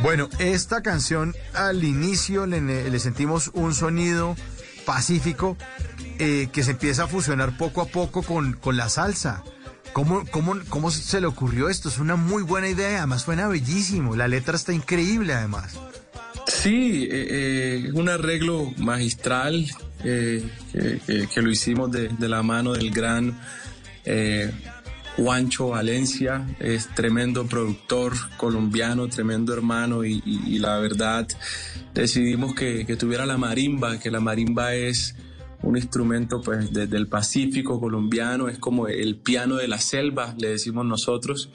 Bueno, esta canción al inicio le, sentimos un sonido pacífico eh, que se empieza a fusionar poco a poco con, con la salsa. ¿Cómo, cómo, ¿Cómo se le ocurrió esto? Es una muy buena idea, además suena bellísimo, la letra está increíble además. Sí, eh, eh un arreglo magistral eh, que, lo hicimos de, de, la mano del gran Juancho Valencia, es tremendo productor colombiano, tremendo hermano y, la verdad decidimos que, tuviera la marimba, que la marimba es un instrumento pues desde el Pacífico colombiano, es como el piano de la selva, le decimos nosotros,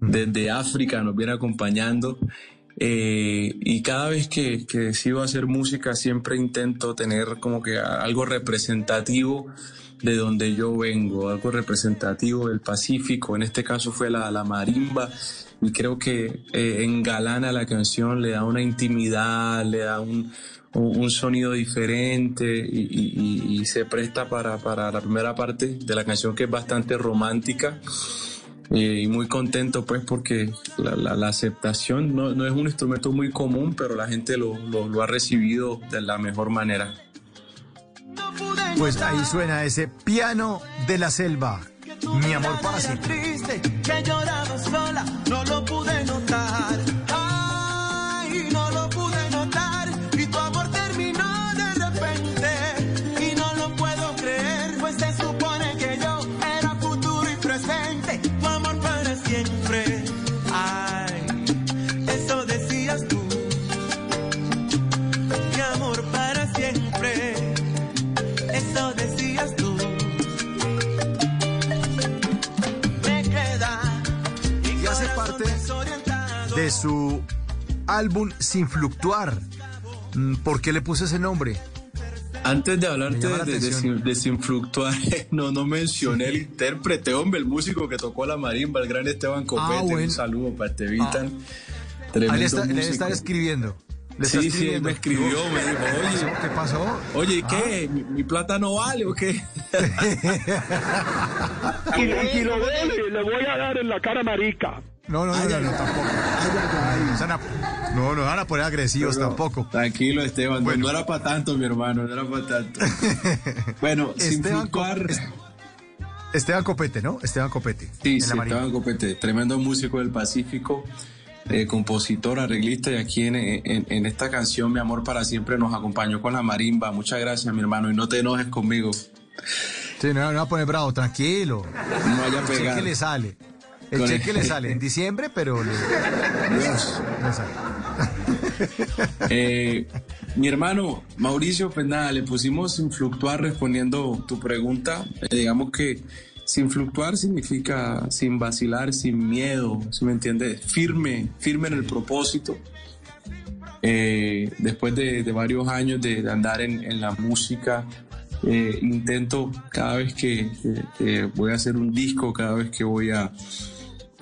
desde África nos viene acompañando. Eh, y cada vez que, que decido hacer música siempre intento tener como que algo representativo de donde yo vengo, algo representativo del Pacífico, en este caso fue la, la marimba, y creo que eh, engalana la canción, le da una intimidad, le da un, un sonido diferente y, se presta para, para, la primera parte de la canción que es bastante romántica. Eh, y muy contento pues porque la, la, aceptación no, no, es un instrumento muy común, pero la gente lo, lo, lo ha recibido de la mejor manera. Pues ahí suena ese piano de la selva. Mi amor para siempre. que lloraba sola, no lo pude notar. De su álbum Sin Fluctuar. Mm, ¿Por qué le puse ese nombre? Antes de hablarte de, sin, Fluctuar, no, no mencioné el intérprete, hombre, el músico que tocó la marimba, el gran Esteban Copete. Ah, un saludo para Estevitan. Ah. Está, está escribiendo. sí, sí, me escribió, me dijo, oye, ¿qué pasó? Oye, ¿y qué? Ah. ¿Mi, plata no vale o qué? y, si lo vale, le voy a dar en la cara marica. No, no, no, no, tampoco. no, no van a poner agresivos tampoco. Tranquilo, Esteban. Bueno. No era para tanto, mi hermano, no era para tanto. bueno, Esteban, sin Esteban Copete, ¿no? Esteban Copete. Sí, sí Esteban Copete, tremendo músico del Pacífico, eh, compositor, arreglista, y aquí en, en, esta canción, Mi Amor para Siempre, nos acompañó con la marimba. Muchas gracias, mi hermano, y no te enojes conmigo. Sí, no, no va a poner bravo, tranquilo. No vaya a pegar. ¿Qué le sale? El cheque le sale en diciembre, pero le, sale. Eh, mi hermano Mauricio, pues nada, le pusimos sin fluctuar respondiendo tu pregunta. Eh, digamos que sin fluctuar significa sin vacilar, sin miedo, ¿sí me entiendes? Firme, firme en el propósito. Eh, después de, varios años de, andar en, la música, intento cada vez que, voy a hacer un disco, cada vez que voy a,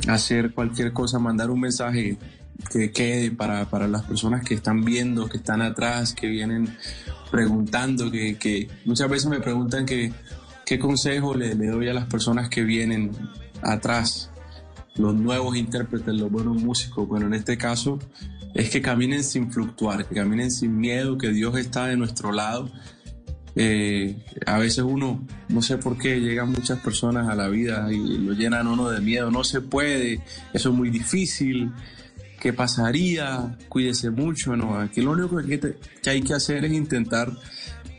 hacer cualquier cosa, mandar un mensaje que quede para, para las personas que están viendo, que están atrás, que vienen preguntando, que, muchas veces me preguntan que, qué consejo le, le, doy a las personas que vienen atrás, los nuevos intérpretes, los buenos músicos. Bueno, en este caso es que caminen sin fluctuar, que caminen sin miedo, que Dios está de nuestro lado eh, a veces uno, no sé por qué, llegan muchas personas a la vida y lo llenan uno de miedo, no se puede, eso es muy difícil, ¿qué pasaría? Cuídese mucho, ¿no? Aquí lo único que, hay que hacer es intentar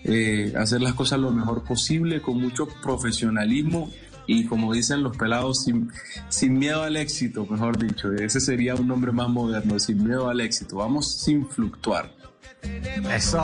eh, hacer las cosas lo mejor posible, con mucho profesionalismo y como dicen los pelados, sin, sin miedo al éxito, mejor dicho, ese sería un nombre más moderno, sin miedo al éxito, vamos sin fluctuar. Eso.